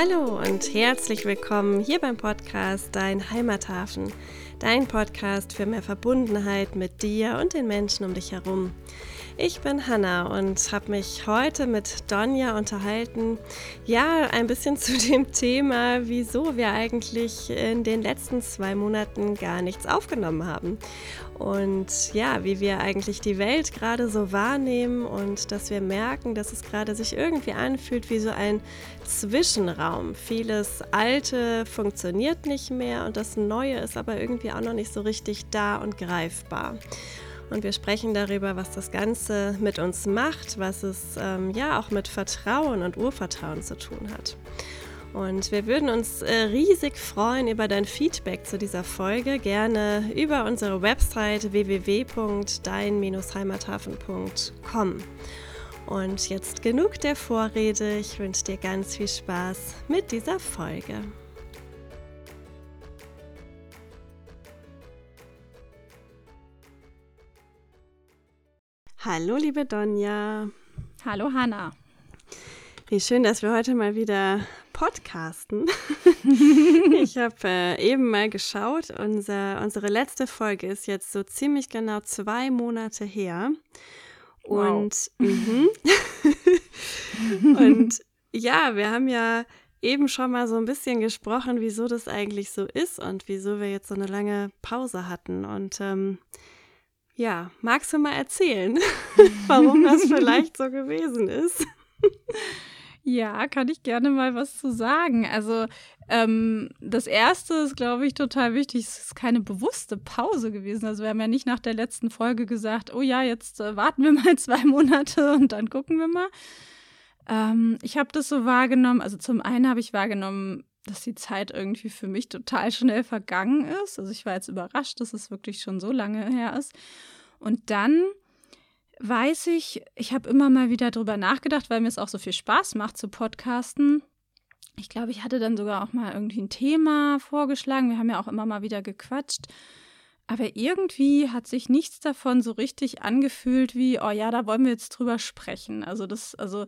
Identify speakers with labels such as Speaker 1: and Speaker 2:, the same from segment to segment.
Speaker 1: Hallo und herzlich willkommen hier beim Podcast Dein Heimathafen, dein Podcast für mehr Verbundenheit mit dir und den Menschen um dich herum. Ich bin Hanna und habe mich heute mit Donja unterhalten. Ja, ein bisschen zu dem Thema, wieso wir eigentlich in den letzten zwei Monaten gar nichts aufgenommen haben. Und ja, wie wir eigentlich die Welt gerade so wahrnehmen und dass wir merken, dass es gerade sich irgendwie anfühlt wie so ein Zwischenraum. Vieles Alte funktioniert nicht mehr und das Neue ist aber irgendwie auch noch nicht so richtig da und greifbar und wir sprechen darüber, was das Ganze mit uns macht, was es ähm, ja auch mit Vertrauen und Urvertrauen zu tun hat. Und wir würden uns äh, riesig freuen über dein Feedback zu dieser Folge. Gerne über unsere Website www.dein-heimathafen.com. Und jetzt genug der Vorrede. Ich wünsche dir ganz viel Spaß mit dieser Folge. Hallo, liebe Donja.
Speaker 2: Hallo, Hanna.
Speaker 1: Wie schön, dass wir heute mal wieder podcasten. ich habe äh, eben mal geschaut. Unser, unsere letzte Folge ist jetzt so ziemlich genau zwei Monate her. Und, wow. Mhm. und ja, wir haben ja eben schon mal so ein bisschen gesprochen, wieso das eigentlich so ist und wieso wir jetzt so eine lange Pause hatten. Und ähm, ja, magst du mal erzählen, warum das vielleicht so gewesen ist?
Speaker 2: Ja, kann ich gerne mal was zu sagen. Also ähm, das Erste ist, glaube ich, total wichtig. Es ist keine bewusste Pause gewesen. Also wir haben ja nicht nach der letzten Folge gesagt, oh ja, jetzt äh, warten wir mal zwei Monate und dann gucken wir mal. Ähm, ich habe das so wahrgenommen. Also zum einen habe ich wahrgenommen, dass die Zeit irgendwie für mich total schnell vergangen ist. Also ich war jetzt überrascht, dass es wirklich schon so lange her ist. Und dann weiß ich, ich habe immer mal wieder drüber nachgedacht, weil mir es auch so viel Spaß macht zu podcasten. Ich glaube, ich hatte dann sogar auch mal irgendwie ein Thema vorgeschlagen. Wir haben ja auch immer mal wieder gequatscht. Aber irgendwie hat sich nichts davon so richtig angefühlt wie, oh ja, da wollen wir jetzt drüber sprechen. Also das, also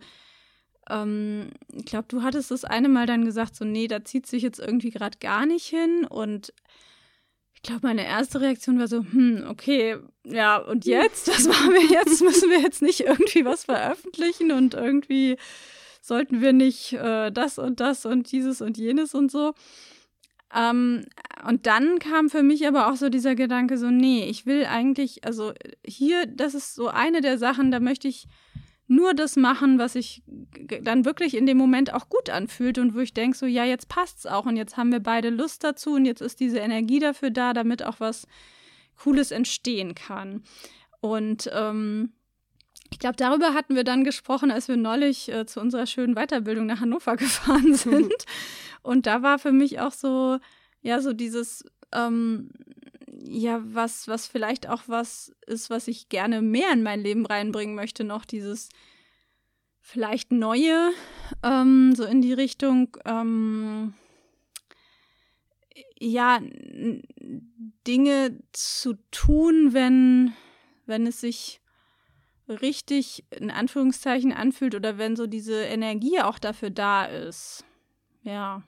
Speaker 2: ähm, ich glaube, du hattest das eine Mal dann gesagt, so, nee, da zieht sich jetzt irgendwie gerade gar nicht hin. Und ich glaube, meine erste Reaktion war so, hm, okay, ja, und jetzt? Was machen wir jetzt? Müssen wir jetzt nicht irgendwie was veröffentlichen und irgendwie sollten wir nicht äh, das und das und dieses und jenes und so. Ähm, und dann kam für mich aber auch so dieser Gedanke, so, nee, ich will eigentlich, also hier, das ist so eine der Sachen, da möchte ich nur das machen, was sich dann wirklich in dem Moment auch gut anfühlt und wo ich denke, so ja, jetzt passt's auch und jetzt haben wir beide Lust dazu und jetzt ist diese Energie dafür da, damit auch was Cooles entstehen kann. Und ähm, ich glaube, darüber hatten wir dann gesprochen, als wir neulich äh, zu unserer schönen Weiterbildung nach Hannover gefahren sind. und da war für mich auch so, ja, so dieses, ähm, ja, was, was vielleicht auch was ist, was ich gerne mehr in mein Leben reinbringen möchte, noch dieses vielleicht Neue, ähm, so in die Richtung, ähm, ja, Dinge zu tun, wenn, wenn es sich richtig in Anführungszeichen anfühlt oder wenn so diese Energie auch dafür da ist. Ja.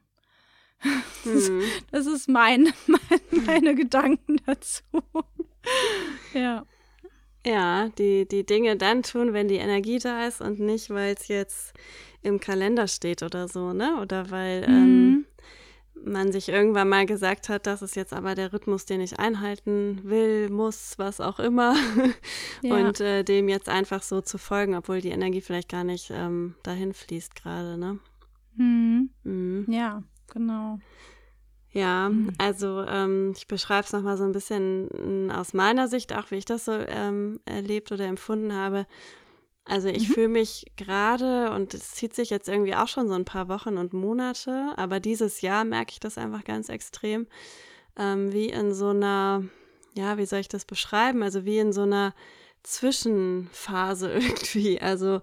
Speaker 2: Hm. Das ist mein, mein, meine Gedanken dazu. ja.
Speaker 1: Ja, die, die Dinge dann tun, wenn die Energie da ist und nicht, weil es jetzt im Kalender steht oder so, ne? Oder weil mhm. ähm, man sich irgendwann mal gesagt hat, das ist jetzt aber der Rhythmus, den ich einhalten will, muss, was auch immer. Ja. Und äh, dem jetzt einfach so zu folgen, obwohl die Energie vielleicht gar nicht ähm, dahin fließt gerade, ne?
Speaker 2: Mhm. Mhm. Ja genau.
Speaker 1: Ja, mhm. also ähm, ich beschreibe es nochmal so ein bisschen mm, aus meiner Sicht, auch wie ich das so ähm, erlebt oder empfunden habe. Also ich mhm. fühle mich gerade, und es zieht sich jetzt irgendwie auch schon so ein paar Wochen und Monate, aber dieses Jahr merke ich das einfach ganz extrem, ähm, wie in so einer, ja, wie soll ich das beschreiben? Also wie in so einer Zwischenphase irgendwie. Also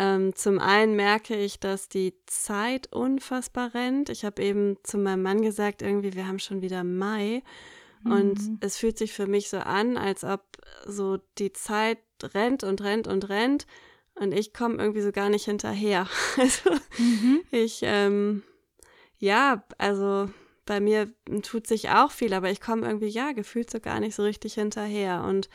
Speaker 1: ähm, zum einen merke ich, dass die Zeit unfassbar rennt. Ich habe eben zu meinem Mann gesagt, irgendwie, wir haben schon wieder Mai. Mhm. Und es fühlt sich für mich so an, als ob so die Zeit rennt und rennt und rennt. Und ich komme irgendwie so gar nicht hinterher. Also mhm. ich, ähm, ja, also bei mir tut sich auch viel, aber ich komme irgendwie, ja, gefühlt so gar nicht so richtig hinterher. Und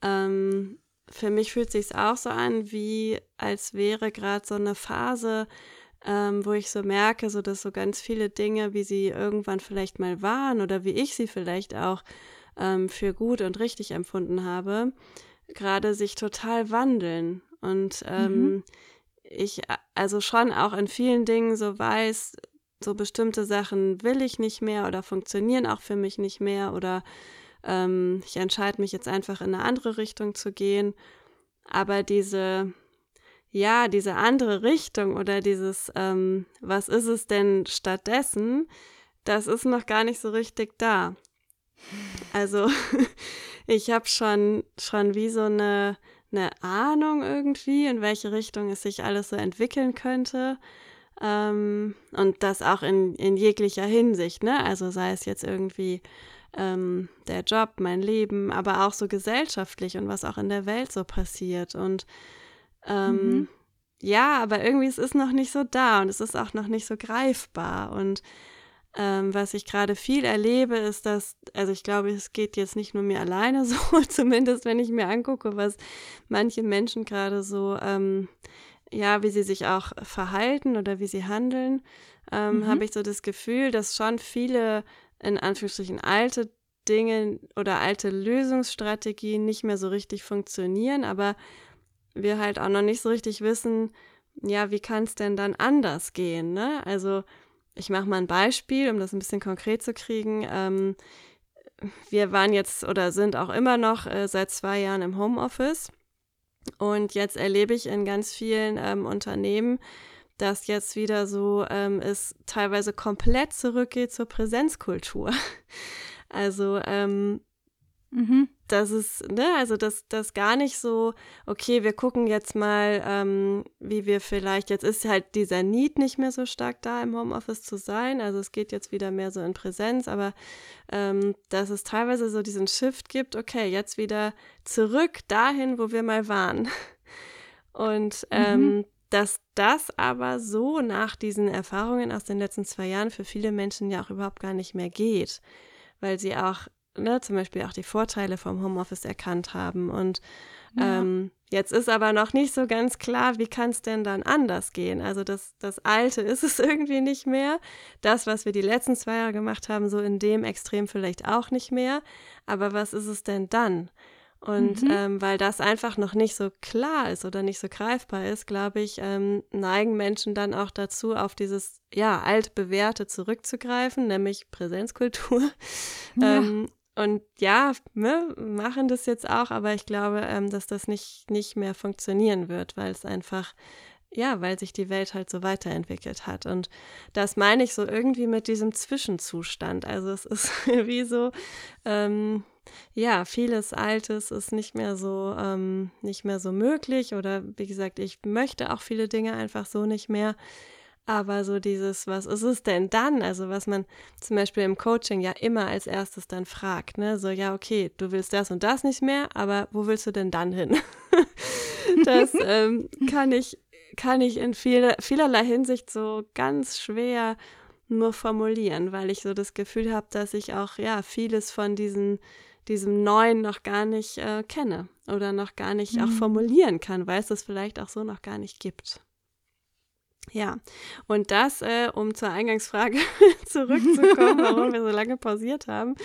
Speaker 1: ähm, für mich fühlt sich auch so an, wie als wäre gerade so eine Phase, ähm, wo ich so merke, so dass so ganz viele Dinge, wie sie irgendwann vielleicht mal waren oder wie ich sie vielleicht auch ähm, für gut und richtig empfunden habe, gerade sich total wandeln. Und ähm, mhm. ich also schon auch in vielen Dingen so weiß, so bestimmte Sachen will ich nicht mehr oder funktionieren auch für mich nicht mehr oder ähm, ich entscheide mich jetzt einfach in eine andere Richtung zu gehen. Aber diese ja, diese andere Richtung oder dieses, ähm, was ist es denn stattdessen, das ist noch gar nicht so richtig da. Also ich habe schon, schon wie so eine, eine Ahnung irgendwie, in welche Richtung es sich alles so entwickeln könnte. Ähm, und das auch in, in jeglicher Hinsicht, ne? Also sei es jetzt irgendwie ähm, der Job, mein Leben, aber auch so gesellschaftlich und was auch in der Welt so passiert. Und ähm, mhm. Ja, aber irgendwie es ist noch nicht so da und es ist auch noch nicht so greifbar. Und ähm, was ich gerade viel erlebe, ist, dass, also ich glaube, es geht jetzt nicht nur mir alleine so, zumindest wenn ich mir angucke, was manche Menschen gerade so, ähm, ja, wie sie sich auch verhalten oder wie sie handeln, ähm, mhm. habe ich so das Gefühl, dass schon viele in Anführungsstrichen alte Dinge oder alte Lösungsstrategien nicht mehr so richtig funktionieren, aber wir halt auch noch nicht so richtig wissen, ja, wie kann es denn dann anders gehen, ne? Also ich mache mal ein Beispiel, um das ein bisschen konkret zu kriegen. Ähm, wir waren jetzt oder sind auch immer noch äh, seit zwei Jahren im Homeoffice und jetzt erlebe ich in ganz vielen ähm, Unternehmen, dass jetzt wieder so ähm, es teilweise komplett zurückgeht zur Präsenzkultur. Also ähm, Mhm. Das ist, ne, also das, das gar nicht so, okay, wir gucken jetzt mal, ähm, wie wir vielleicht, jetzt ist halt dieser Need nicht mehr so stark da, im Homeoffice zu sein. Also es geht jetzt wieder mehr so in Präsenz, aber ähm, dass es teilweise so diesen Shift gibt, okay, jetzt wieder zurück dahin, wo wir mal waren. Und ähm, mhm. Dass das aber so nach diesen Erfahrungen aus den letzten zwei Jahren für viele Menschen ja auch überhaupt gar nicht mehr geht, weil sie auch ne, zum Beispiel auch die Vorteile vom Homeoffice erkannt haben. Und ja. ähm, jetzt ist aber noch nicht so ganz klar, wie kann es denn dann anders gehen? Also das, das Alte ist es irgendwie nicht mehr. Das, was wir die letzten zwei Jahre gemacht haben, so in dem Extrem vielleicht auch nicht mehr. Aber was ist es denn dann? Und mhm. ähm, weil das einfach noch nicht so klar ist oder nicht so greifbar ist, glaube ich, ähm, neigen Menschen dann auch dazu, auf dieses ja altbewährte zurückzugreifen, nämlich Präsenzkultur. Ja. Ähm, und ja, ne, machen das jetzt auch, aber ich glaube, ähm, dass das nicht, nicht mehr funktionieren wird, weil es einfach, ja, weil sich die Welt halt so weiterentwickelt hat. Und das meine ich so irgendwie mit diesem Zwischenzustand. Also es ist wie so, ähm, ja, vieles Altes ist nicht mehr so, ähm, nicht mehr so möglich. Oder wie gesagt, ich möchte auch viele Dinge einfach so nicht mehr. Aber so dieses, was ist es denn dann? Also was man zum Beispiel im Coaching ja immer als erstes dann fragt, ne? So, ja, okay, du willst das und das nicht mehr, aber wo willst du denn dann hin? das ähm, kann ich, kann ich in viel, vielerlei Hinsicht so ganz schwer nur formulieren, weil ich so das Gefühl habe, dass ich auch, ja, vieles von diesen diesem Neuen noch gar nicht äh, kenne oder noch gar nicht mhm. auch formulieren kann, weil es das vielleicht auch so noch gar nicht gibt. Ja, und das, äh, um zur Eingangsfrage zurückzukommen, warum wir so lange pausiert haben,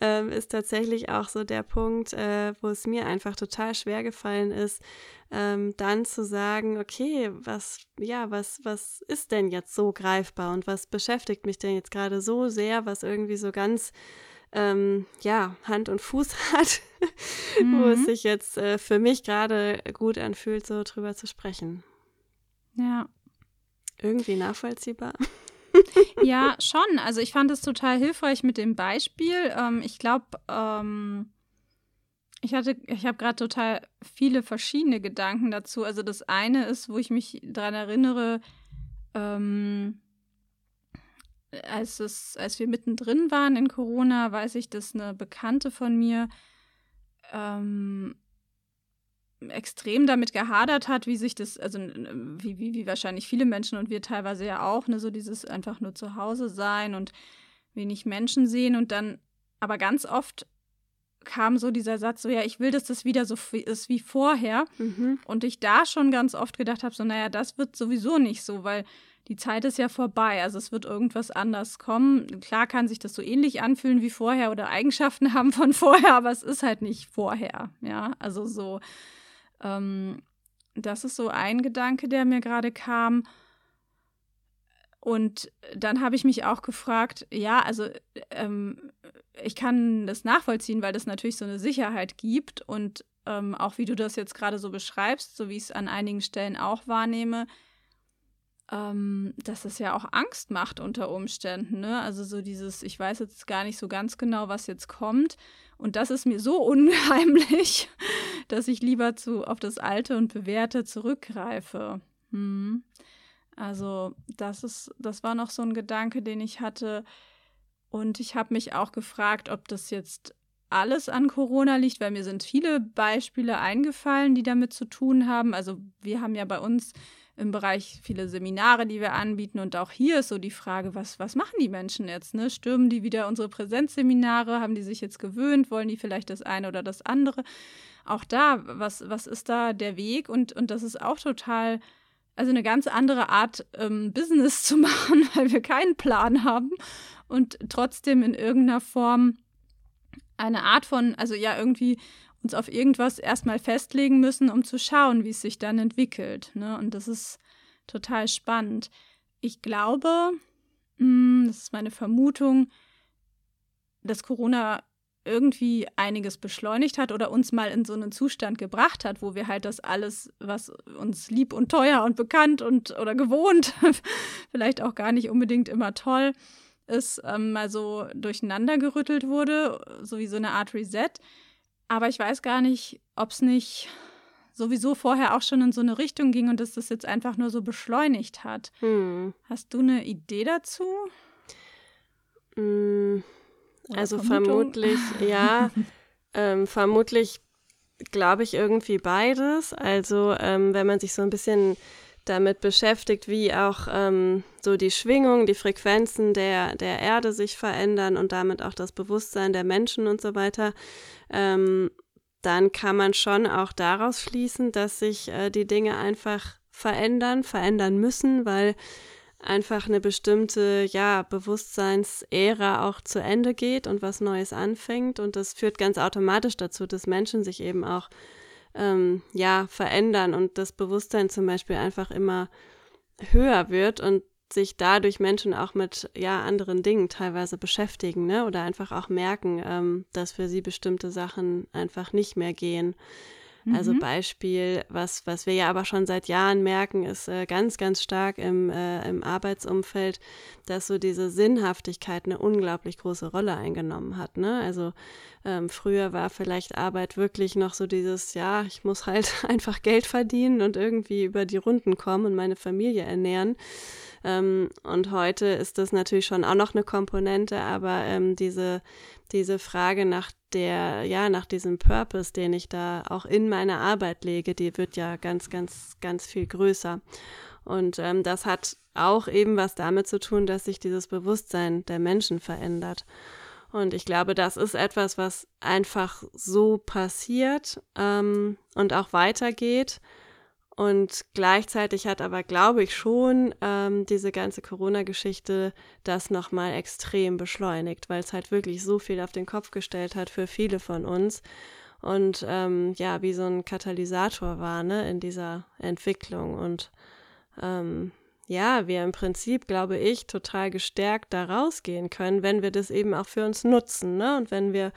Speaker 1: ähm, ist tatsächlich auch so der Punkt, äh, wo es mir einfach total schwer gefallen ist, ähm, dann zu sagen, okay, was, ja, was, was ist denn jetzt so greifbar und was beschäftigt mich denn jetzt gerade so sehr, was irgendwie so ganz ähm, ja, Hand und Fuß hat, mhm. wo es mhm. sich jetzt äh, für mich gerade gut anfühlt, so drüber zu sprechen.
Speaker 2: Ja,
Speaker 1: irgendwie nachvollziehbar?
Speaker 2: ja, schon. Also ich fand es total hilfreich mit dem Beispiel. Ähm, ich glaube, ähm, ich hatte, ich habe gerade total viele verschiedene Gedanken dazu. Also das eine ist, wo ich mich daran erinnere, ähm, als, es, als wir mittendrin waren in Corona, weiß ich, dass eine Bekannte von mir ähm, extrem damit gehadert hat, wie sich das, also wie, wie, wie wahrscheinlich viele Menschen und wir teilweise ja auch, ne, so dieses einfach nur zu Hause sein und wenig Menschen sehen und dann, aber ganz oft kam so dieser Satz, so ja, ich will, dass das wieder so ist wie vorher. Mhm. Und ich da schon ganz oft gedacht habe, so, naja, das wird sowieso nicht so, weil die Zeit ist ja vorbei. Also es wird irgendwas anders kommen. Klar kann sich das so ähnlich anfühlen wie vorher oder Eigenschaften haben von vorher, aber es ist halt nicht vorher. Ja, also so, ähm, das ist so ein Gedanke, der mir gerade kam. Und dann habe ich mich auch gefragt, ja, also ähm, ich kann das nachvollziehen, weil das natürlich so eine Sicherheit gibt und ähm, auch wie du das jetzt gerade so beschreibst, so wie ich es an einigen Stellen auch wahrnehme, ähm, dass es ja auch Angst macht unter Umständen. Ne? Also so dieses, ich weiß jetzt gar nicht so ganz genau, was jetzt kommt. Und das ist mir so unheimlich, dass ich lieber zu, auf das Alte und Bewährte zurückgreife. Hm. Also das ist, das war noch so ein Gedanke, den ich hatte. Und ich habe mich auch gefragt, ob das jetzt alles an Corona liegt, weil mir sind viele Beispiele eingefallen, die damit zu tun haben. Also wir haben ja bei uns im Bereich viele Seminare, die wir anbieten. Und auch hier ist so die Frage, was, was machen die Menschen jetzt? Ne? Stürmen die wieder unsere Präsenzseminare? Haben die sich jetzt gewöhnt? Wollen die vielleicht das eine oder das andere? Auch da, was, was ist da der Weg? Und, und das ist auch total, also eine ganz andere Art, ähm, Business zu machen, weil wir keinen Plan haben und trotzdem in irgendeiner Form eine Art von, also ja, irgendwie uns auf irgendwas erstmal festlegen müssen, um zu schauen, wie es sich dann entwickelt. Ne? Und das ist total spannend. Ich glaube, mh, hm, das ist meine Vermutung, dass Corona irgendwie einiges beschleunigt hat oder uns mal in so einen Zustand gebracht hat, wo wir halt das alles, was uns lieb und teuer und bekannt und oder gewohnt, vielleicht auch gar nicht unbedingt immer toll ist, ähm, mal so durcheinander gerüttelt wurde, so wie so eine Art Reset. Aber ich weiß gar nicht, ob es nicht sowieso vorher auch schon in so eine Richtung ging und dass das jetzt einfach nur so beschleunigt hat. Hm. Hast du eine Idee dazu?
Speaker 1: Hm, also vermutlich, ja, ähm, vermutlich glaube ich irgendwie beides. Also ähm, wenn man sich so ein bisschen damit beschäftigt, wie auch ähm, so die Schwingung, die Frequenzen der, der Erde sich verändern und damit auch das Bewusstsein der Menschen und so weiter, ähm, dann kann man schon auch daraus schließen, dass sich äh, die Dinge einfach verändern, verändern müssen, weil einfach eine bestimmte ja, Bewusstseinsära auch zu Ende geht und was Neues anfängt. Und das führt ganz automatisch dazu, dass Menschen sich eben auch ähm, ja, verändern und das Bewusstsein zum Beispiel einfach immer höher wird und sich dadurch Menschen auch mit ja anderen Dingen teilweise beschäftigen, ne? Oder einfach auch merken, ähm, dass für sie bestimmte Sachen einfach nicht mehr gehen. Also mhm. Beispiel, was, was wir ja aber schon seit Jahren merken, ist äh, ganz, ganz stark im, äh, im Arbeitsumfeld, dass so diese Sinnhaftigkeit eine unglaublich große Rolle eingenommen hat. Ne? Also ähm, früher war vielleicht Arbeit wirklich noch so dieses, ja, ich muss halt einfach Geld verdienen und irgendwie über die Runden kommen und meine Familie ernähren. Ähm, und heute ist das natürlich schon auch noch eine Komponente, aber ähm, diese, diese Frage nach der, ja, nach diesem Purpose, den ich da auch in meine Arbeit lege, die wird ja ganz, ganz, ganz viel größer. Und ähm, das hat auch eben was damit zu tun, dass sich dieses Bewusstsein der Menschen verändert. Und ich glaube, das ist etwas, was einfach so passiert ähm, und auch weitergeht. Und gleichzeitig hat aber, glaube ich, schon ähm, diese ganze Corona-Geschichte das nochmal extrem beschleunigt, weil es halt wirklich so viel auf den Kopf gestellt hat für viele von uns. Und ähm, ja, wie so ein Katalysator war, ne, in dieser Entwicklung. Und ähm, ja, wir im Prinzip, glaube ich, total gestärkt da rausgehen können, wenn wir das eben auch für uns nutzen, ne? Und wenn wir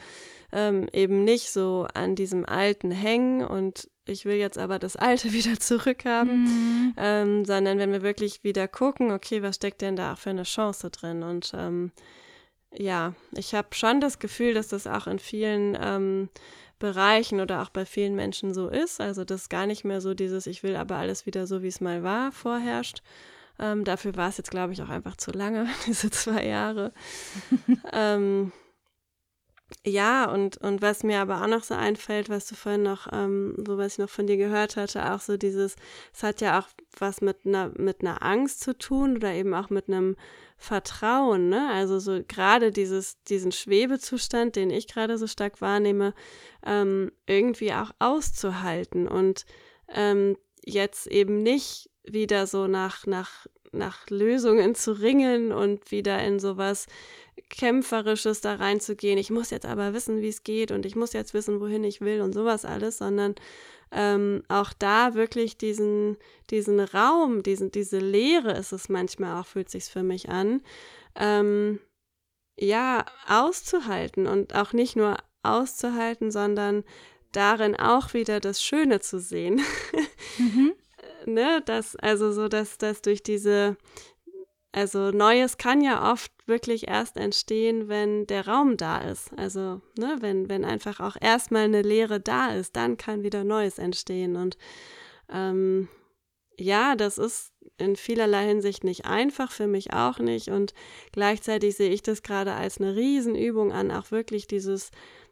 Speaker 1: ähm, eben nicht so an diesem Alten hängen und ich will jetzt aber das Alte wieder zurückhaben, mhm. ähm, sondern wenn wir wirklich wieder gucken, okay, was steckt denn da auch für eine Chance drin? Und ähm, ja, ich habe schon das Gefühl, dass das auch in vielen ähm, Bereichen oder auch bei vielen Menschen so ist. Also, dass gar nicht mehr so dieses, ich will aber alles wieder so, wie es mal war, vorherrscht. Ähm, dafür war es jetzt, glaube ich, auch einfach zu lange, diese zwei Jahre. ähm, ja, und, und was mir aber auch noch so einfällt, was du vorhin noch, ähm, so was ich noch von dir gehört hatte, auch so dieses, es hat ja auch was mit einer, mit einer Angst zu tun oder eben auch mit einem Vertrauen, ne? Also so gerade dieses, diesen Schwebezustand, den ich gerade so stark wahrnehme, ähm, irgendwie auch auszuhalten und ähm, jetzt eben nicht wieder so nach, nach, nach Lösungen zu ringen und wieder in sowas Kämpferisches da reinzugehen. Ich muss jetzt aber wissen, wie es geht und ich muss jetzt wissen, wohin ich will und sowas alles, sondern ähm, auch da wirklich diesen, diesen Raum, diesen, diese Leere ist es manchmal auch, fühlt sich für mich an, ähm, ja, auszuhalten und auch nicht nur auszuhalten, sondern darin auch wieder das Schöne zu sehen. Mhm. Ne, das, also so, dass das durch diese, also Neues kann ja oft wirklich erst entstehen, wenn der Raum da ist. Also, ne, wenn, wenn einfach auch erstmal eine Leere da ist, dann kann wieder Neues entstehen. Und ähm, ja, das ist in vielerlei Hinsicht nicht einfach, für mich auch nicht. Und gleichzeitig sehe ich das gerade als eine Riesenübung an, auch wirklich dieses,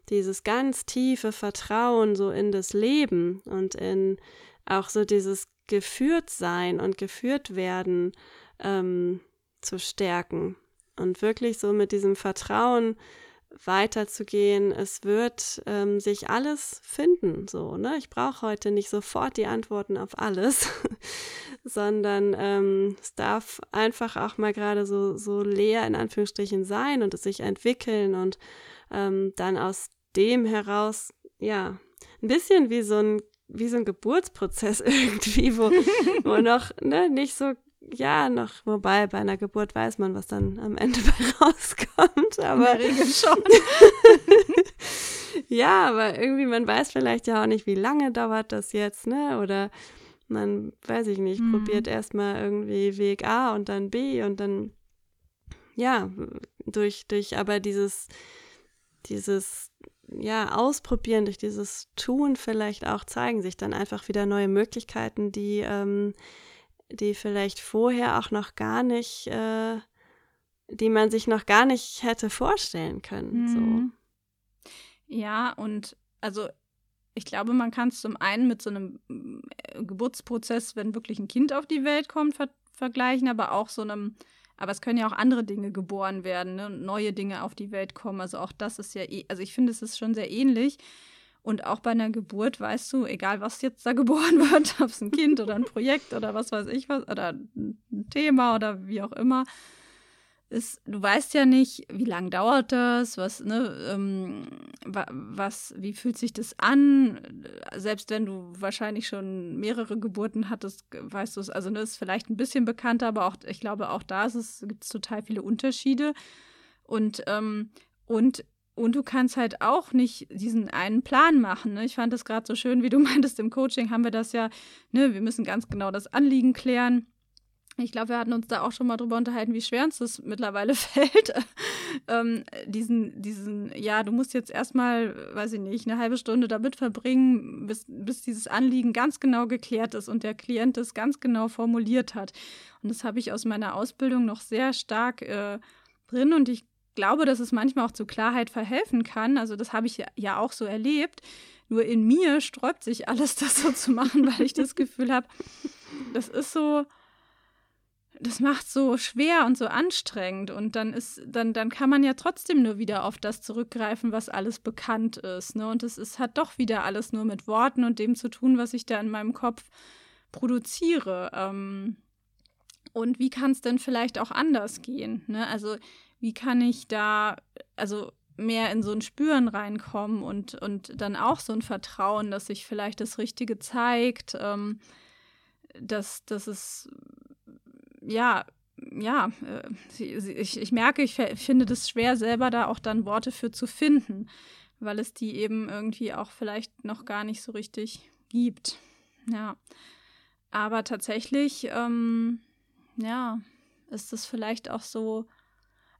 Speaker 1: dieses ganz tiefe Vertrauen so in das Leben und in auch so dieses geführt sein und geführt werden. Ähm, zu stärken und wirklich so mit diesem Vertrauen weiterzugehen. Es wird ähm, sich alles finden, so, ne? Ich brauche heute nicht sofort die Antworten auf alles, sondern ähm, es darf einfach auch mal gerade so, so leer in Anführungsstrichen sein und es sich entwickeln und ähm, dann aus dem heraus, ja, ein bisschen wie so ein wie so ein Geburtsprozess irgendwie, wo, wo noch ne, nicht so ja, noch, wobei bei einer Geburt weiß man, was dann am Ende rauskommt. Aber
Speaker 2: Regel schon.
Speaker 1: ja, aber irgendwie, man weiß vielleicht ja auch nicht, wie lange dauert das jetzt, ne? Oder man, weiß ich nicht, mhm. probiert erstmal irgendwie Weg A und dann B und dann, ja, durch, durch aber dieses, dieses, ja, ausprobieren, durch dieses Tun vielleicht auch zeigen sich dann einfach wieder neue Möglichkeiten, die, ähm, die vielleicht vorher auch noch gar nicht, äh, die man sich noch gar nicht hätte vorstellen können. Mhm. So.
Speaker 2: Ja, und also ich glaube, man kann es zum einen mit so einem äh, Geburtsprozess, wenn wirklich ein Kind auf die Welt kommt, ver vergleichen, aber auch so einem, aber es können ja auch andere Dinge geboren werden ne, neue Dinge auf die Welt kommen. Also auch das ist ja, eh, also ich finde, es ist schon sehr ähnlich. Und auch bei einer Geburt weißt du, egal was jetzt da geboren wird, ob es ein Kind oder ein Projekt oder was weiß ich was, oder ein Thema oder wie auch immer, ist, du weißt ja nicht, wie lange dauert das, was, ne, ähm, was, wie fühlt sich das an? Selbst wenn du wahrscheinlich schon mehrere Geburten hattest, weißt du es, also ne, ist vielleicht ein bisschen bekannter, aber auch, ich glaube, auch da gibt es total viele Unterschiede. Und, ähm, und und du kannst halt auch nicht diesen einen Plan machen. Ne? Ich fand das gerade so schön, wie du meintest, im Coaching haben wir das ja, ne, wir müssen ganz genau das Anliegen klären. Ich glaube, wir hatten uns da auch schon mal drüber unterhalten, wie schwer uns das mittlerweile fällt. ähm, diesen, diesen, ja, du musst jetzt erstmal, weiß ich nicht, eine halbe Stunde damit verbringen, bis, bis dieses Anliegen ganz genau geklärt ist und der Klient es ganz genau formuliert hat. Und das habe ich aus meiner Ausbildung noch sehr stark äh, drin und ich glaube, dass es manchmal auch zu Klarheit verhelfen kann. Also das habe ich ja, auch so erlebt. Nur in mir sträubt sich alles, das so zu machen, weil ich das Gefühl habe, das ist so, das macht so schwer und so anstrengend. Und dann ist, dann, dann kann man ja trotzdem nur wieder auf das zurückgreifen, was alles bekannt ist. Ne? Und es ist, hat doch wieder alles nur mit Worten und dem zu tun, was ich da in meinem Kopf produziere. Ähm, und wie kann es denn vielleicht auch anders gehen? Ne? Also wie kann ich da, also mehr in so ein Spüren reinkommen und, und dann auch so ein Vertrauen, dass sich vielleicht das Richtige zeigt, ähm, dass, dass es, ja, ja, äh, ich, ich merke, ich finde das schwer, selber da auch dann Worte für zu finden, weil es die eben irgendwie auch vielleicht noch gar nicht so richtig gibt. Ja. Aber tatsächlich, ähm, ja, ist es vielleicht auch so,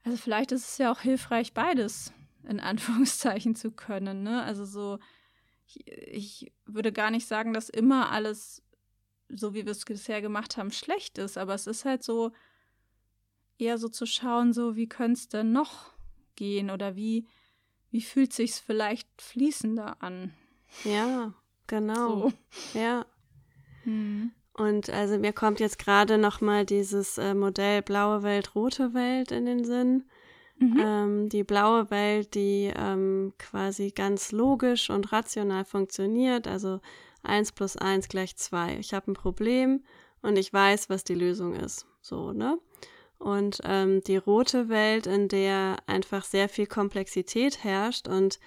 Speaker 2: also vielleicht ist es ja auch hilfreich, beides in Anführungszeichen zu können. Ne? Also so, ich, ich würde gar nicht sagen, dass immer alles, so wie wir es bisher gemacht haben, schlecht ist, aber es ist halt so, eher so zu schauen, so wie könnte es denn noch gehen oder wie, wie fühlt sich's vielleicht fließender an?
Speaker 1: Ja, genau. So. Ja. Hm. Und also mir kommt jetzt gerade noch mal dieses äh, Modell blaue Welt, rote Welt in den Sinn. Mhm. Ähm, die blaue Welt, die ähm, quasi ganz logisch und rational funktioniert, also 1 plus 1 gleich 2. Ich habe ein Problem und ich weiß, was die Lösung ist. So, ne? Und ähm, die rote Welt, in der einfach sehr viel Komplexität herrscht und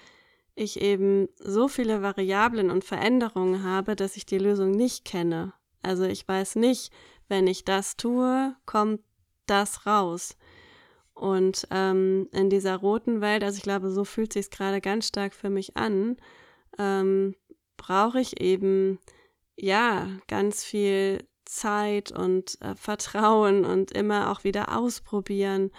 Speaker 1: ich eben so viele Variablen und Veränderungen habe, dass ich die Lösung nicht kenne. Also ich weiß nicht, wenn ich das tue, kommt das raus. Und ähm, in dieser roten Welt, also ich glaube, so fühlt sich gerade ganz stark für mich an, ähm, brauche ich eben ja ganz viel Zeit und äh, Vertrauen und immer auch wieder ausprobieren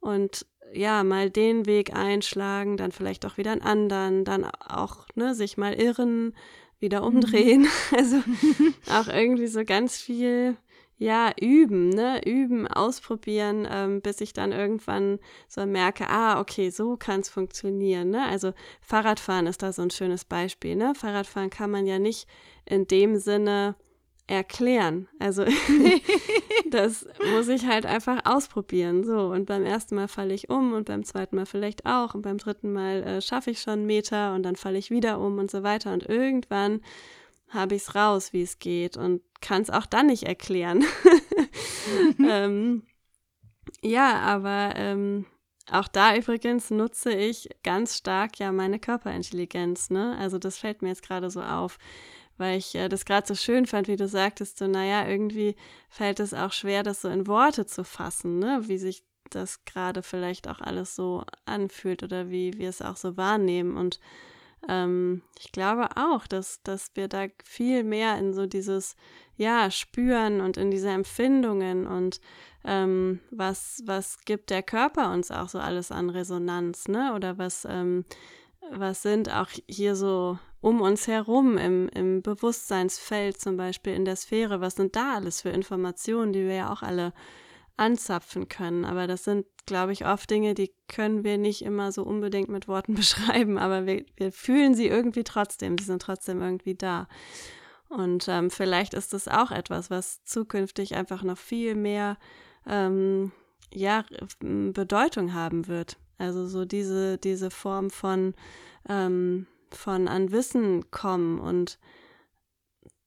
Speaker 1: und ja, mal den Weg einschlagen, dann vielleicht auch wieder einen anderen, dann auch ne, sich mal irren, wieder mhm. umdrehen. Also auch irgendwie so ganz viel, ja, üben, ne? Üben, ausprobieren, ähm, bis ich dann irgendwann so merke, ah, okay, so kann es funktionieren, ne? Also Fahrradfahren ist da so ein schönes Beispiel, ne? Fahrradfahren kann man ja nicht in dem Sinne erklären. Also das muss ich halt einfach ausprobieren. So, und beim ersten Mal falle ich um und beim zweiten Mal vielleicht auch und beim dritten Mal äh, schaffe ich schon einen Meter und dann falle ich wieder um und so weiter. Und irgendwann habe ich es raus, wie es geht und kann es auch dann nicht erklären. ähm, ja, aber ähm, auch da übrigens nutze ich ganz stark ja meine Körperintelligenz. Ne? Also das fällt mir jetzt gerade so auf weil ich äh, das gerade so schön fand, wie du sagtest, so, naja, irgendwie fällt es auch schwer, das so in Worte zu fassen, ne? wie sich das gerade vielleicht auch alles so anfühlt oder wie wir es auch so wahrnehmen. Und ähm, ich glaube auch, dass, dass wir da viel mehr in so dieses, ja, spüren und in diese Empfindungen und ähm, was, was gibt der Körper uns auch so alles an Resonanz, ne? Oder was, ähm, was sind auch hier so um uns herum im, im Bewusstseinsfeld zum Beispiel in der Sphäre, was sind da alles für Informationen, die wir ja auch alle anzapfen können. Aber das sind, glaube ich, oft Dinge, die können wir nicht immer so unbedingt mit Worten beschreiben, aber wir, wir fühlen sie irgendwie trotzdem, sie sind trotzdem irgendwie da. Und ähm, vielleicht ist das auch etwas, was zukünftig einfach noch viel mehr ähm, ja, Bedeutung haben wird. Also so diese, diese Form von ähm, von an Wissen kommen und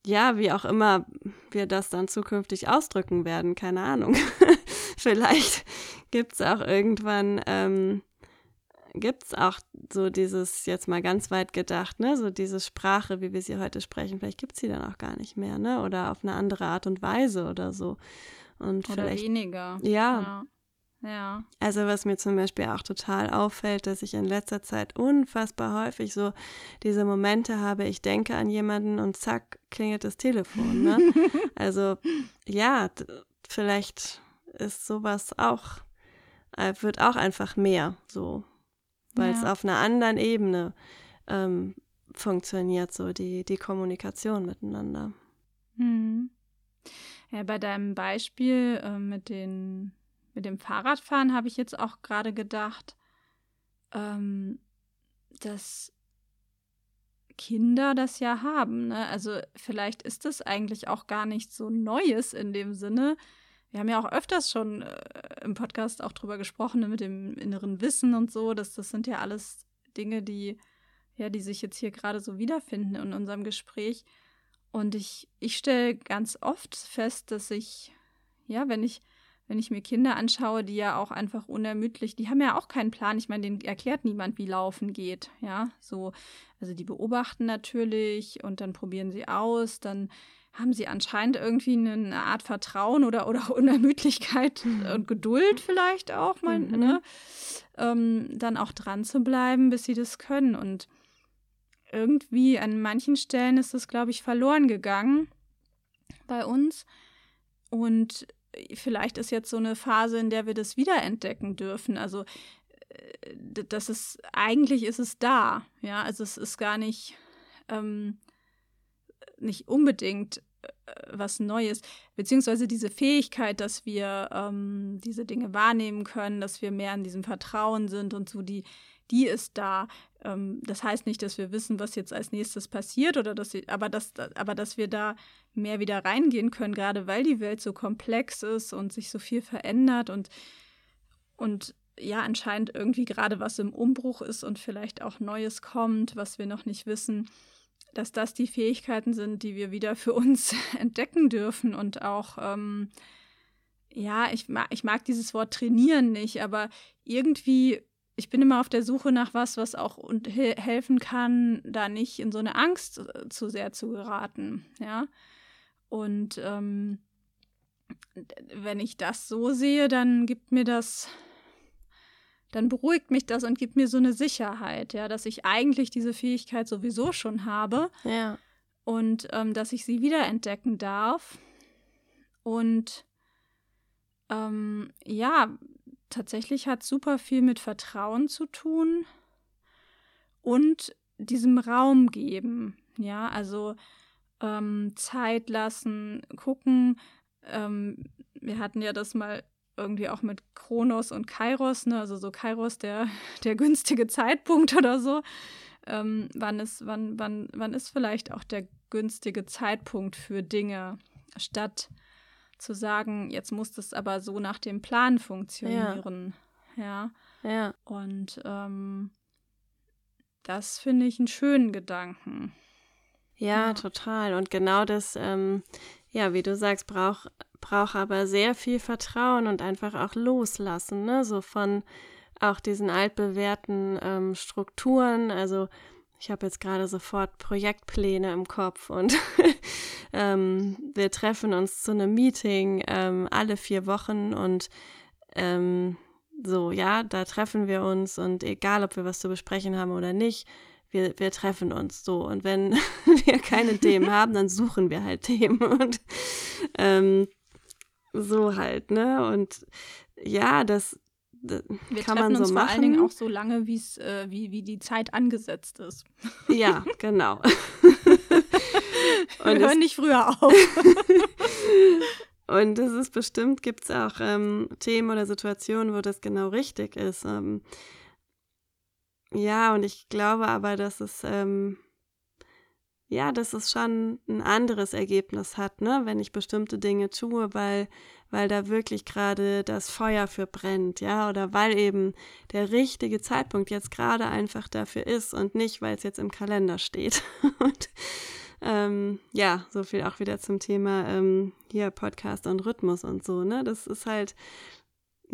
Speaker 1: ja, wie auch immer wir das dann zukünftig ausdrücken werden, keine Ahnung. Vielleicht gibt es auch irgendwann, ähm, gibt es auch so dieses, jetzt mal ganz weit gedacht, ne, so diese Sprache, wie wir sie heute sprechen, vielleicht gibt es sie dann auch gar nicht mehr, ne? Oder auf eine andere Art und Weise oder so. Und
Speaker 2: oder
Speaker 1: vielleicht,
Speaker 2: weniger.
Speaker 1: Ja,
Speaker 2: ja. Ja.
Speaker 1: Also was mir zum Beispiel auch total auffällt, dass ich in letzter Zeit unfassbar häufig so diese Momente habe, ich denke an jemanden und zack, klingelt das Telefon. Ne? also ja, vielleicht ist sowas auch, äh, wird auch einfach mehr so, weil ja. es auf einer anderen Ebene ähm, funktioniert, so die, die Kommunikation miteinander.
Speaker 2: Mhm. Ja, bei deinem Beispiel äh, mit den mit dem Fahrradfahren habe ich jetzt auch gerade gedacht, ähm, dass Kinder das ja haben. Ne? Also vielleicht ist das eigentlich auch gar nicht so Neues in dem Sinne. Wir haben ja auch öfters schon äh, im Podcast auch drüber gesprochen, ne, mit dem inneren Wissen und so. Dass das sind ja alles Dinge, die, ja, die sich jetzt hier gerade so wiederfinden in unserem Gespräch. Und ich, ich stelle ganz oft fest, dass ich, ja, wenn ich wenn ich mir Kinder anschaue, die ja auch einfach unermüdlich, die haben ja auch keinen Plan. Ich meine, denen erklärt niemand, wie Laufen geht. Ja, so, also die beobachten natürlich und dann probieren sie aus, dann haben sie anscheinend irgendwie eine Art Vertrauen oder, oder Unermüdlichkeit mhm. und Geduld vielleicht auch mal, mhm. ne? Ähm, dann auch dran zu bleiben, bis sie das können. Und irgendwie an manchen Stellen ist das, glaube ich, verloren gegangen bei uns. Und vielleicht ist jetzt so eine Phase, in der wir das wiederentdecken dürfen. Also äh, das ist eigentlich ist es da, ja, also es ist gar nicht ähm, nicht unbedingt äh, was Neues, beziehungsweise diese Fähigkeit, dass wir ähm, diese Dinge wahrnehmen können, dass wir mehr in diesem Vertrauen sind und so, die, die ist da. Ähm, das heißt nicht, dass wir wissen, was jetzt als nächstes passiert, oder dass, aber, dass, aber dass wir da mehr wieder reingehen können, gerade weil die Welt so komplex ist und sich so viel verändert und, und ja, anscheinend irgendwie gerade was im Umbruch ist und vielleicht auch Neues kommt, was wir noch nicht wissen, dass das die Fähigkeiten sind, die wir wieder für uns entdecken dürfen und auch, ähm, ja, ich mag, ich mag dieses Wort trainieren nicht, aber irgendwie ich bin immer auf der Suche nach was, was auch helfen kann, da nicht in so eine Angst äh, zu sehr zu geraten, ja. Und ähm, wenn ich das so sehe, dann gibt mir das, dann beruhigt mich das und gibt mir so eine Sicherheit, ja, dass ich eigentlich diese Fähigkeit sowieso schon habe.
Speaker 1: Ja.
Speaker 2: Und ähm, dass ich sie wiederentdecken darf. Und ähm, ja, tatsächlich hat super viel mit Vertrauen zu tun und diesem Raum geben. Ja, also ähm, Zeit lassen, gucken. Ähm, wir hatten ja das mal irgendwie auch mit Kronos und Kairos, ne? also so Kairos, der, der günstige Zeitpunkt oder so. Ähm, wann, ist, wann, wann, wann ist vielleicht auch der günstige Zeitpunkt für Dinge, statt zu sagen, jetzt muss das aber so nach dem Plan funktionieren. Ja.
Speaker 1: Ja. ja.
Speaker 2: Und ähm, das finde ich einen schönen Gedanken.
Speaker 1: Ja, ja, total. Und genau das, ähm, ja, wie du sagst, braucht braucht aber sehr viel Vertrauen und einfach auch loslassen, ne? So von auch diesen altbewährten ähm, Strukturen. Also ich habe jetzt gerade sofort Projektpläne im Kopf und ähm, wir treffen uns zu einem Meeting ähm, alle vier Wochen und ähm, so, ja, da treffen wir uns und egal, ob wir was zu besprechen haben oder nicht, wir, wir treffen uns so. Und wenn wir keine Themen haben, dann suchen wir halt Themen und ähm, so halt, ne? Und ja, das,
Speaker 2: wir kann man so uns machen. vor allen Dingen auch so lange, äh, wie, wie die Zeit angesetzt ist.
Speaker 1: Ja, genau.
Speaker 2: wir hören nicht früher auf.
Speaker 1: Und es ist bestimmt, gibt es auch ähm, Themen oder Situationen, wo das genau richtig ist. Ähm, ja, und ich glaube aber, dass es, ähm, ja, dass es schon ein anderes Ergebnis hat, ne, wenn ich bestimmte Dinge tue, weil weil da wirklich gerade das Feuer für brennt, ja, oder weil eben der richtige Zeitpunkt jetzt gerade einfach dafür ist und nicht, weil es jetzt im Kalender steht. und ähm, ja, so viel auch wieder zum Thema ähm, hier Podcast und Rhythmus und so, ne? Das ist halt,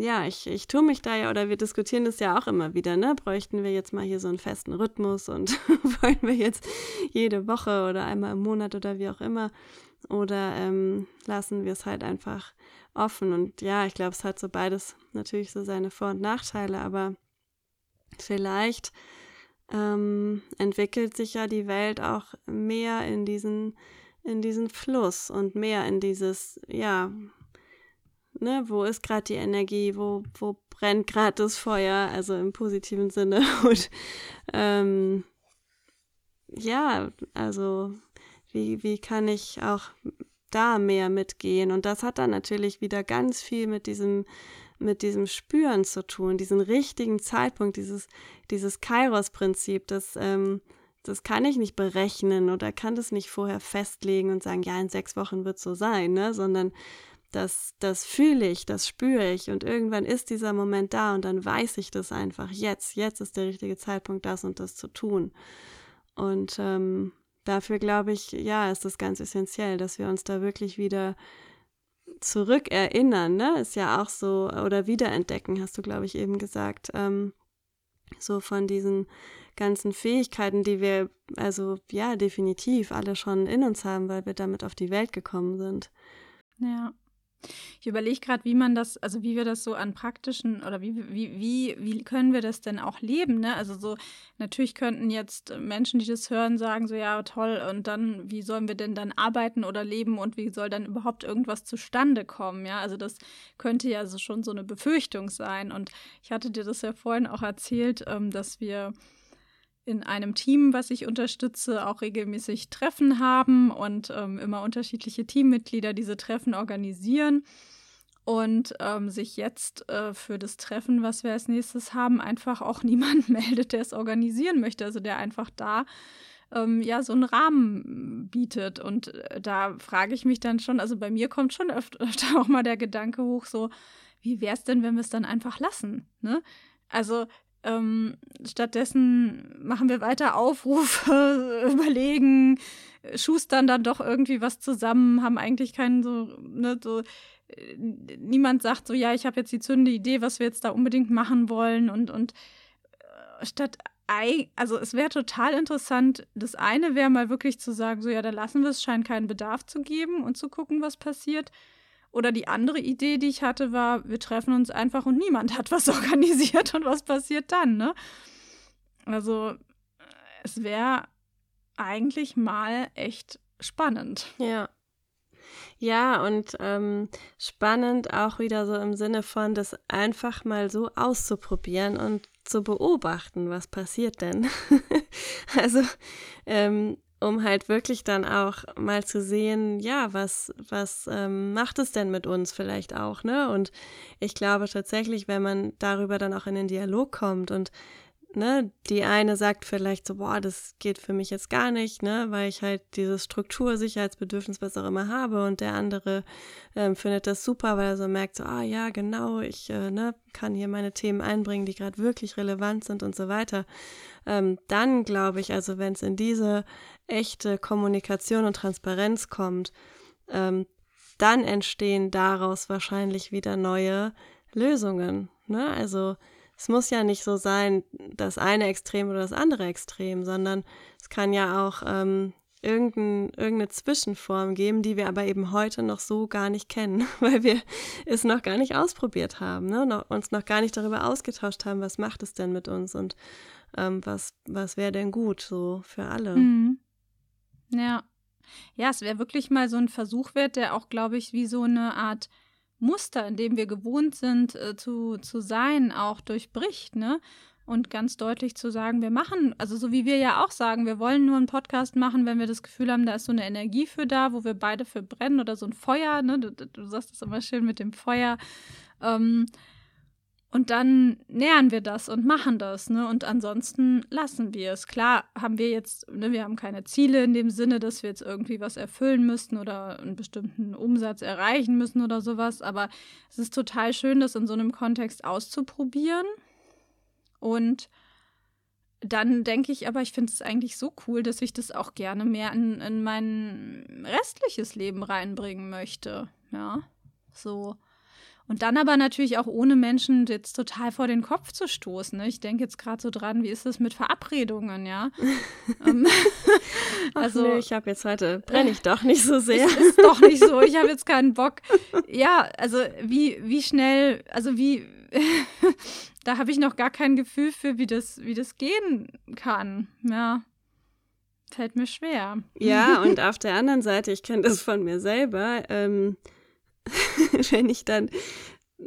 Speaker 1: ja, ich, ich tue mich da ja, oder wir diskutieren das ja auch immer wieder, ne? Bräuchten wir jetzt mal hier so einen festen Rhythmus und wollen wir jetzt jede Woche oder einmal im Monat oder wie auch immer oder ähm, lassen wir es halt einfach offen. Und ja, ich glaube, es hat so beides natürlich so seine Vor- und Nachteile, aber vielleicht ähm, entwickelt sich ja die Welt auch mehr in diesen, in diesen Fluss und mehr in dieses, ja, ne, wo ist gerade die Energie, wo, wo brennt gerade das Feuer, also im positiven Sinne. Und ähm, ja, also wie, wie kann ich auch da mehr mitgehen? Und das hat dann natürlich wieder ganz viel mit diesem, mit diesem Spüren zu tun, diesen richtigen Zeitpunkt, dieses, dieses Kairos-Prinzip, das, ähm, das kann ich nicht berechnen oder kann das nicht vorher festlegen und sagen, ja, in sechs Wochen wird es so sein, ne? sondern das, das fühle ich, das spüre ich und irgendwann ist dieser Moment da und dann weiß ich das einfach jetzt, jetzt ist der richtige Zeitpunkt, das und das zu tun. Und ähm, dafür glaube ich, ja, ist das ganz essentiell, dass wir uns da wirklich wieder zurückerinnern, ne? Ist ja auch so, oder wiederentdecken, hast du, glaube ich, eben gesagt. Ähm, so von diesen ganzen Fähigkeiten, die wir, also ja, definitiv alle schon in uns haben, weil wir damit auf die Welt gekommen sind.
Speaker 2: Ja. Ich überlege gerade, wie man das, also wie wir das so an praktischen oder wie, wie, wie, wie können wir das denn auch leben, ne? Also so, natürlich könnten jetzt Menschen, die das hören, sagen so, ja, toll, und dann, wie sollen wir denn dann arbeiten oder leben und wie soll dann überhaupt irgendwas zustande kommen, ja? Also das könnte ja so schon so eine Befürchtung sein. Und ich hatte dir das ja vorhin auch erzählt, ähm, dass wir in einem Team, was ich unterstütze, auch regelmäßig Treffen haben und ähm, immer unterschiedliche Teammitglieder diese Treffen organisieren. und ähm, sich jetzt äh, für das Treffen, was wir als nächstes haben, einfach auch niemand meldet, der es organisieren möchte. Also der einfach da ähm, ja so einen Rahmen bietet. Und äh, da frage ich mich dann schon, also bei mir kommt schon öfter, öfter auch mal der Gedanke hoch, so, wie wäre es denn, wenn wir es dann einfach lassen? Ne? Also ähm, stattdessen machen wir weiter Aufrufe, überlegen, schustern dann doch irgendwie was zusammen, haben eigentlich keinen so, ne, so niemand sagt so, ja, ich habe jetzt die zünde Idee, was wir jetzt da unbedingt machen wollen und, und äh, statt also es wäre total interessant. Das eine wäre mal wirklich zu sagen, so ja, da lassen wir es, scheint keinen Bedarf zu geben und zu gucken, was passiert. Oder die andere Idee, die ich hatte, war, wir treffen uns einfach und niemand hat was organisiert und was passiert dann, ne? Also es wäre eigentlich mal echt spannend.
Speaker 1: Ja. Ja, und ähm, spannend auch wieder so im Sinne von, das einfach mal so auszuprobieren und zu beobachten, was passiert denn. also, ähm, um halt wirklich dann auch mal zu sehen, ja, was, was ähm, macht es denn mit uns vielleicht auch, ne? Und ich glaube tatsächlich, wenn man darüber dann auch in den Dialog kommt und ne, die eine sagt vielleicht so, boah, das geht für mich jetzt gar nicht, ne, weil ich halt dieses Struktur, Sicherheitsbedürfnis, was auch immer habe und der andere ähm, findet das super, weil er so merkt, so, ah ja, genau, ich äh, ne, kann hier meine Themen einbringen, die gerade wirklich relevant sind und so weiter. Ähm, dann glaube ich, also wenn es in diese echte Kommunikation und Transparenz kommt, ähm, dann entstehen daraus wahrscheinlich wieder neue Lösungen. Ne? Also es muss ja nicht so sein, das eine Extrem oder das andere Extrem, sondern es kann ja auch ähm, irgendein, irgendeine Zwischenform geben, die wir aber eben heute noch so gar nicht kennen, weil wir es noch gar nicht ausprobiert haben, ne? noch, uns noch gar nicht darüber ausgetauscht haben, was macht es denn mit uns und ähm, was, was wäre denn gut so für alle.
Speaker 2: Mhm. Ja. Ja, es wäre wirklich mal so ein Versuch wert, der auch, glaube ich, wie so eine Art Muster, in dem wir gewohnt sind äh, zu, zu sein, auch durchbricht, ne? Und ganz deutlich zu sagen, wir machen, also so wie wir ja auch sagen, wir wollen nur einen Podcast machen, wenn wir das Gefühl haben, da ist so eine Energie für da, wo wir beide für brennen oder so ein Feuer, ne? Du, du sagst das immer schön mit dem Feuer. Ähm, und dann nähern wir das und machen das, ne? Und ansonsten lassen wir es. Klar haben wir jetzt, ne, wir haben keine Ziele in dem Sinne, dass wir jetzt irgendwie was erfüllen müssten oder einen bestimmten Umsatz erreichen müssen oder sowas. Aber es ist total schön, das in so einem Kontext auszuprobieren. Und dann denke ich aber, ich finde es eigentlich so cool, dass ich das auch gerne mehr in, in mein restliches Leben reinbringen möchte. Ja, so. Und dann aber natürlich auch ohne Menschen jetzt total vor den Kopf zu stoßen. Ne? Ich denke jetzt gerade so dran, wie ist es mit Verabredungen, ja?
Speaker 1: Ähm, also nee, ich habe jetzt heute brenne ich doch nicht so sehr.
Speaker 2: Ist, ist doch nicht so. Ich habe jetzt keinen Bock. Ja, also wie wie schnell, also wie da habe ich noch gar kein Gefühl für, wie das wie das gehen kann. Ja. Fällt mir schwer.
Speaker 1: Ja, und auf der anderen Seite, ich kenne das von mir selber. Ähm, wenn ich dann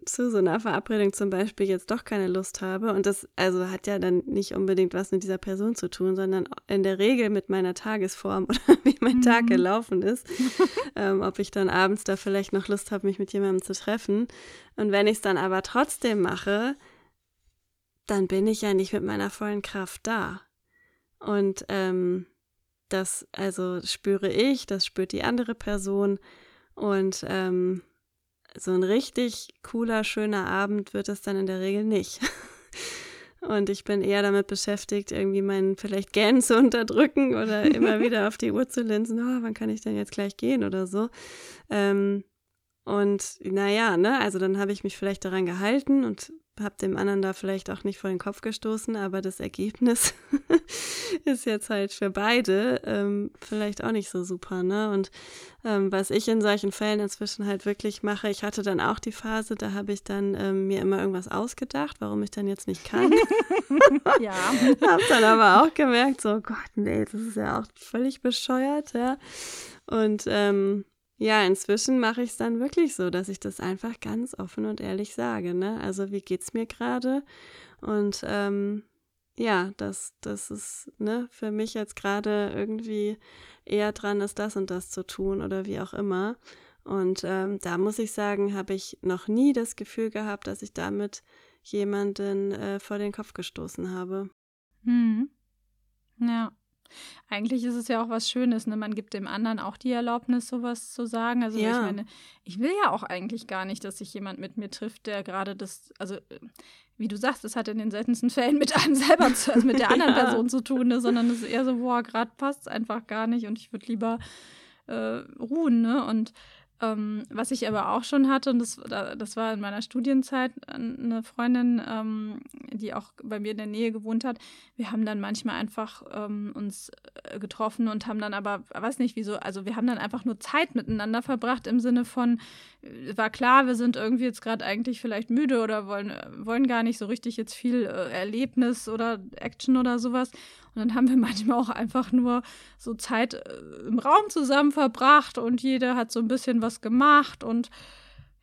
Speaker 1: zu so einer Verabredung zum Beispiel jetzt doch keine Lust habe. Und das also hat ja dann nicht unbedingt was mit dieser Person zu tun, sondern in der Regel mit meiner Tagesform oder wie mein mhm. Tag gelaufen ist. ähm, ob ich dann abends da vielleicht noch Lust habe, mich mit jemandem zu treffen. Und wenn ich es dann aber trotzdem mache, dann bin ich ja nicht mit meiner vollen Kraft da. Und ähm, das also spüre ich, das spürt die andere Person. Und ähm, so ein richtig cooler, schöner Abend wird es dann in der Regel nicht. Und ich bin eher damit beschäftigt, irgendwie meinen vielleicht Gähnen zu unterdrücken oder immer wieder auf die Uhr zu linsen, oh, wann kann ich denn jetzt gleich gehen oder so. Ähm, und naja, ne, also dann habe ich mich vielleicht daran gehalten und habe dem anderen da vielleicht auch nicht vor den Kopf gestoßen, aber das Ergebnis ist jetzt halt für beide ähm, vielleicht auch nicht so super, ne? Und ähm, was ich in solchen Fällen inzwischen halt wirklich mache, ich hatte dann auch die Phase, da habe ich dann ähm, mir immer irgendwas ausgedacht, warum ich dann jetzt nicht kann. ja. hab dann aber auch gemerkt, so Gott, nee, das ist ja auch völlig bescheuert, ja. Und ähm, ja, inzwischen mache ich es dann wirklich so, dass ich das einfach ganz offen und ehrlich sage. Ne? Also wie geht's mir gerade? Und ähm, ja, dass das ist ne, für mich jetzt gerade irgendwie eher dran ist, das und das zu tun oder wie auch immer. Und ähm, da muss ich sagen, habe ich noch nie das Gefühl gehabt, dass ich damit jemanden äh, vor den Kopf gestoßen habe.
Speaker 2: Hm. Ja. Eigentlich ist es ja auch was Schönes, ne? Man gibt dem anderen auch die Erlaubnis, sowas zu sagen. Also ja. ich meine, ich will ja auch eigentlich gar nicht, dass sich jemand mit mir trifft, der gerade das, also wie du sagst, es hat in den seltensten Fällen mit einem selber, zu, also mit der anderen ja. Person zu tun, ne? sondern es ist eher so, boah, gerade passt es einfach gar nicht und ich würde lieber äh, ruhen, ne? Und ähm, was ich aber auch schon hatte, und das, das war in meiner Studienzeit eine Freundin, ähm, die auch bei mir in der Nähe gewohnt hat. Wir haben dann manchmal einfach ähm, uns äh, getroffen und haben dann aber, weiß nicht wieso, also wir haben dann einfach nur Zeit miteinander verbracht im Sinne von, war klar, wir sind irgendwie jetzt gerade eigentlich vielleicht müde oder wollen, wollen gar nicht so richtig jetzt viel äh, Erlebnis oder Action oder sowas. Und dann haben wir manchmal auch einfach nur so Zeit äh, im Raum zusammen verbracht und jeder hat so ein bisschen was gemacht und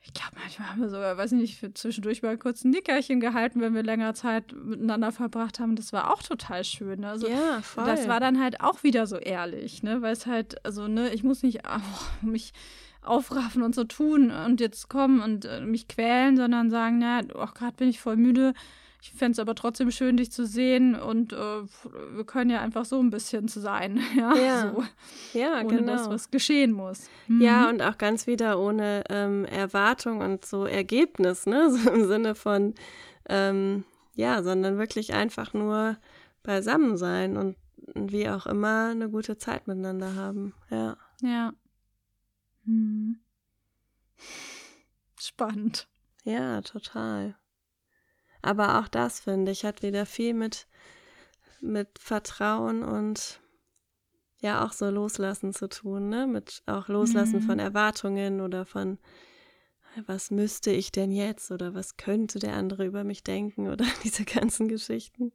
Speaker 2: ich glaube, manchmal haben wir sogar, weiß nicht, für zwischendurch mal kurz ein Nickerchen gehalten, wenn wir länger Zeit miteinander verbracht haben. Das war auch total schön. Also,
Speaker 1: ja, voll.
Speaker 2: Das war dann halt auch wieder so ehrlich, ne? Weil es halt, also, ne, ich muss nicht oh, mich aufraffen und so tun und jetzt kommen und äh, mich quälen, sondern sagen, na, auch gerade bin ich voll müde ich fände es aber trotzdem schön, dich zu sehen und äh, wir können ja einfach so ein bisschen zu sein. Ja,
Speaker 1: ja.
Speaker 2: So.
Speaker 1: ja
Speaker 2: ohne
Speaker 1: genau.
Speaker 2: dass was geschehen muss.
Speaker 1: Mhm. Ja, und auch ganz wieder ohne ähm, Erwartung und so Ergebnis, ne? So im Sinne von, ähm, ja, sondern wirklich einfach nur beisammen sein und wie auch immer eine gute Zeit miteinander haben. Ja.
Speaker 2: Ja. Hm. Spannend.
Speaker 1: Ja, total. Aber auch das, finde ich, hat wieder viel mit, mit Vertrauen und ja auch so Loslassen zu tun, ne? Mit auch Loslassen mhm. von Erwartungen oder von was müsste ich denn jetzt oder was könnte der andere über mich denken oder diese ganzen Geschichten.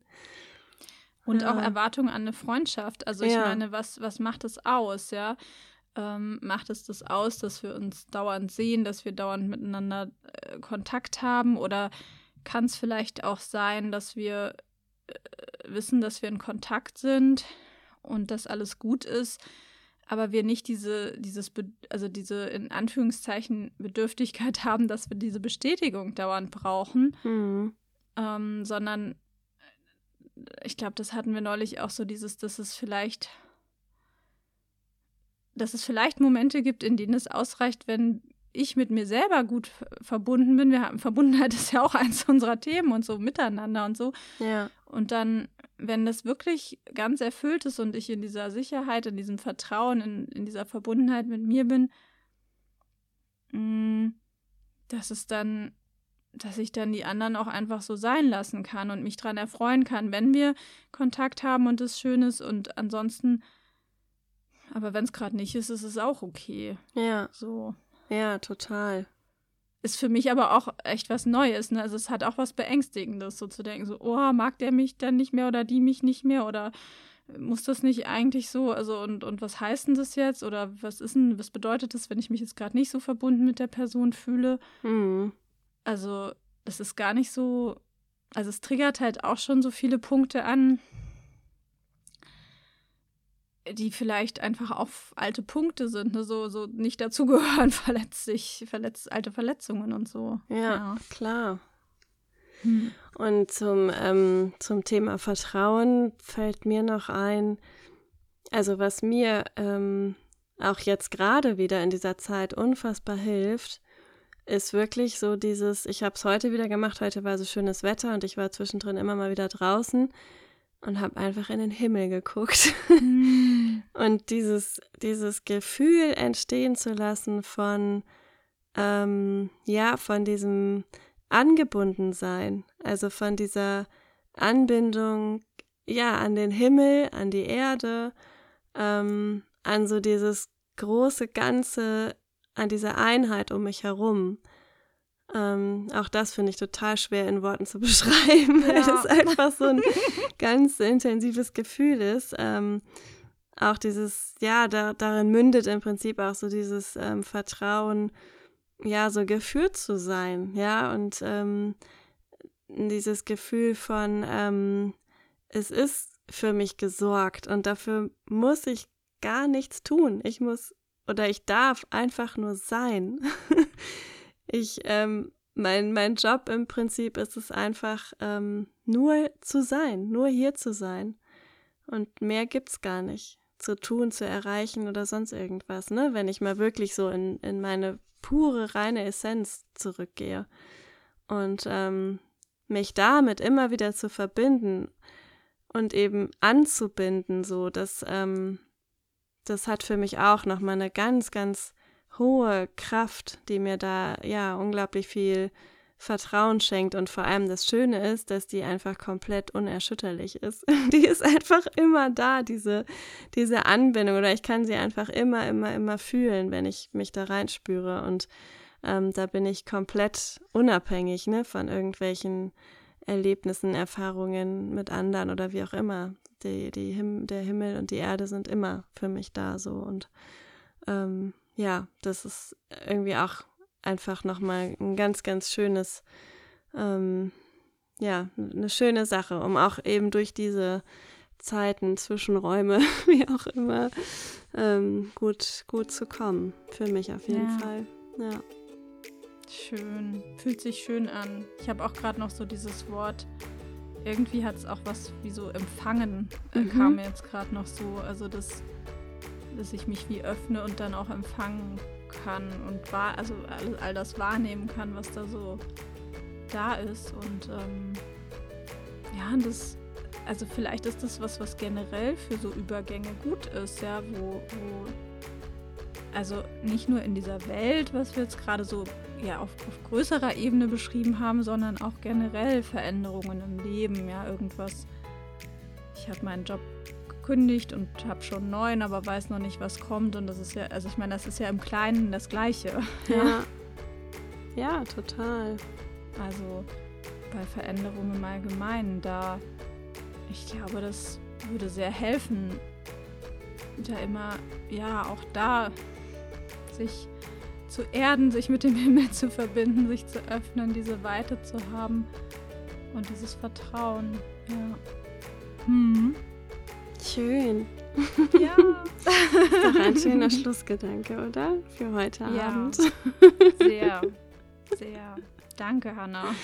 Speaker 2: Und ja. auch Erwartungen an eine Freundschaft. Also ich ja. meine, was, was macht es aus, ja? Ähm, macht es das aus, dass wir uns dauernd sehen, dass wir dauernd miteinander äh, Kontakt haben oder kann es vielleicht auch sein, dass wir äh, wissen, dass wir in Kontakt sind und dass alles gut ist, aber wir nicht diese, dieses, also diese in Anführungszeichen Bedürftigkeit haben, dass wir diese Bestätigung dauernd brauchen, mhm. ähm, sondern ich glaube, das hatten wir neulich auch so dieses, dass es vielleicht, dass es vielleicht Momente gibt, in denen es ausreicht, wenn ich mit mir selber gut verbunden bin. Wir haben Verbundenheit ist ja auch eins unserer Themen und so miteinander und so.
Speaker 1: Ja.
Speaker 2: Und dann, wenn das wirklich ganz erfüllt ist und ich in dieser Sicherheit, in diesem Vertrauen, in, in dieser Verbundenheit mit mir bin, mh, mm, dass es dann, dass ich dann die anderen auch einfach so sein lassen kann und mich daran erfreuen kann, wenn wir Kontakt haben und es schön ist und ansonsten, aber wenn es gerade nicht ist, ist es auch okay.
Speaker 1: Ja.
Speaker 2: So.
Speaker 1: Ja, total.
Speaker 2: Ist für mich aber auch echt was Neues. Ne? Also es hat auch was Beängstigendes, so zu denken, so, oh, mag der mich dann nicht mehr oder die mich nicht mehr oder muss das nicht eigentlich so, also und, und was heißt denn das jetzt? Oder was ist denn, was bedeutet das, wenn ich mich jetzt gerade nicht so verbunden mit der Person fühle?
Speaker 1: Mhm.
Speaker 2: Also, das ist gar nicht so, also es triggert halt auch schon so viele Punkte an, die vielleicht einfach auf alte Punkte sind, ne? so, so nicht dazugehören, verletzt sich, verletzt, alte Verletzungen und so.
Speaker 1: Ja, ja. klar. Hm. Und zum, ähm, zum Thema Vertrauen fällt mir noch ein, also was mir ähm, auch jetzt gerade wieder in dieser Zeit unfassbar hilft, ist wirklich so dieses, ich habe es heute wieder gemacht, heute war so schönes Wetter und ich war zwischendrin immer mal wieder draußen und habe einfach in den Himmel geguckt. Mm. und dieses, dieses Gefühl entstehen zu lassen von, ähm, ja, von diesem Angebundensein, also von dieser Anbindung, ja, an den Himmel, an die Erde, ähm, an so dieses große Ganze, an diese Einheit um mich herum. Ähm, auch das finde ich total schwer in Worten zu beschreiben, ja. weil das einfach so ein ganz intensives Gefühl ist. Ähm, auch dieses, ja, da, darin mündet im Prinzip auch so dieses ähm, Vertrauen, ja, so geführt zu sein, ja, und ähm, dieses Gefühl von, ähm, es ist für mich gesorgt und dafür muss ich gar nichts tun. Ich muss oder ich darf einfach nur sein. ich, ähm, mein, mein Job im Prinzip ist es einfach, ähm, nur zu sein, nur hier zu sein. Und mehr gibt's gar nicht zu tun, zu erreichen oder sonst irgendwas, ne? Wenn ich mal wirklich so in, in meine pure, reine Essenz zurückgehe. Und ähm, mich damit immer wieder zu verbinden und eben anzubinden, so, dass ähm, das hat für mich auch nochmal eine ganz, ganz hohe Kraft, die mir da ja unglaublich viel Vertrauen schenkt und vor allem das Schöne ist, dass die einfach komplett unerschütterlich ist. Die ist einfach immer da, diese, diese Anbindung oder ich kann sie einfach immer, immer, immer fühlen, wenn ich mich da reinspüre und ähm, da bin ich komplett unabhängig ne, von irgendwelchen Erlebnissen, Erfahrungen mit anderen oder wie auch immer. Die, die Him der Himmel und die Erde sind immer für mich da so und ähm, ja, das ist irgendwie auch einfach nochmal ein ganz, ganz schönes, ähm, ja, eine schöne Sache, um auch eben durch diese Zeiten, Zwischenräume, wie auch immer, ähm, gut, gut zu kommen. Für mich auf jeden ja. Fall. Ja.
Speaker 2: Schön. Fühlt sich schön an. Ich habe auch gerade noch so dieses Wort. Irgendwie hat es auch was wie so empfangen, äh, mhm. kam mir jetzt gerade noch so. Also, das, dass ich mich wie öffne und dann auch empfangen kann und wahr, also all, all, das wahrnehmen kann, was da so da ist. Und ähm, ja, das, also vielleicht ist das was, was generell für so Übergänge gut ist, ja, wo, wo also nicht nur in dieser Welt, was wir jetzt gerade so ja, auf, auf größerer Ebene beschrieben haben, sondern auch generell Veränderungen im Leben, ja, irgendwas. Ich habe meinen Job gekündigt und habe schon einen neuen, aber weiß noch nicht, was kommt. Und das ist ja, also ich meine, das ist ja im Kleinen das Gleiche.
Speaker 1: Ja. Ja, total.
Speaker 2: Also bei Veränderungen im Allgemeinen, da, ich glaube, das würde sehr helfen, da immer, ja, auch da sich zu erden, sich mit dem Himmel zu verbinden, sich zu öffnen, diese Weite zu haben und dieses Vertrauen. Ja.
Speaker 1: Hm. Schön.
Speaker 2: Ja.
Speaker 1: ist doch ein schöner Schlussgedanke, oder? Für heute ja. Abend.
Speaker 2: Sehr, sehr. Danke, Hanna.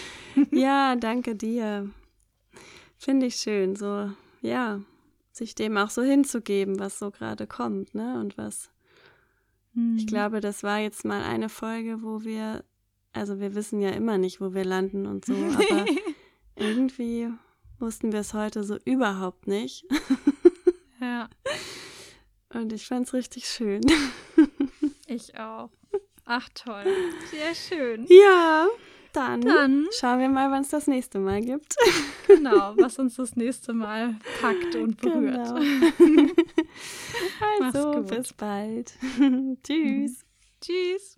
Speaker 1: Ja, danke dir. Finde ich schön, so, ja, sich dem auch so hinzugeben, was so gerade kommt, ne? Und was Mhm. Ich glaube, das war jetzt mal eine Folge, wo wir, also wir wissen ja immer nicht, wo wir landen und so, aber irgendwie wussten wir es heute so überhaupt nicht.
Speaker 2: Ja.
Speaker 1: Und ich fand es richtig schön.
Speaker 2: ich auch. Ach toll. Sehr schön.
Speaker 1: Ja. Dann, Dann schauen wir mal, wann es das nächste Mal gibt.
Speaker 2: Genau, was uns das nächste Mal packt und berührt.
Speaker 1: Genau. also, bis bald. Tschüss.
Speaker 2: Tschüss.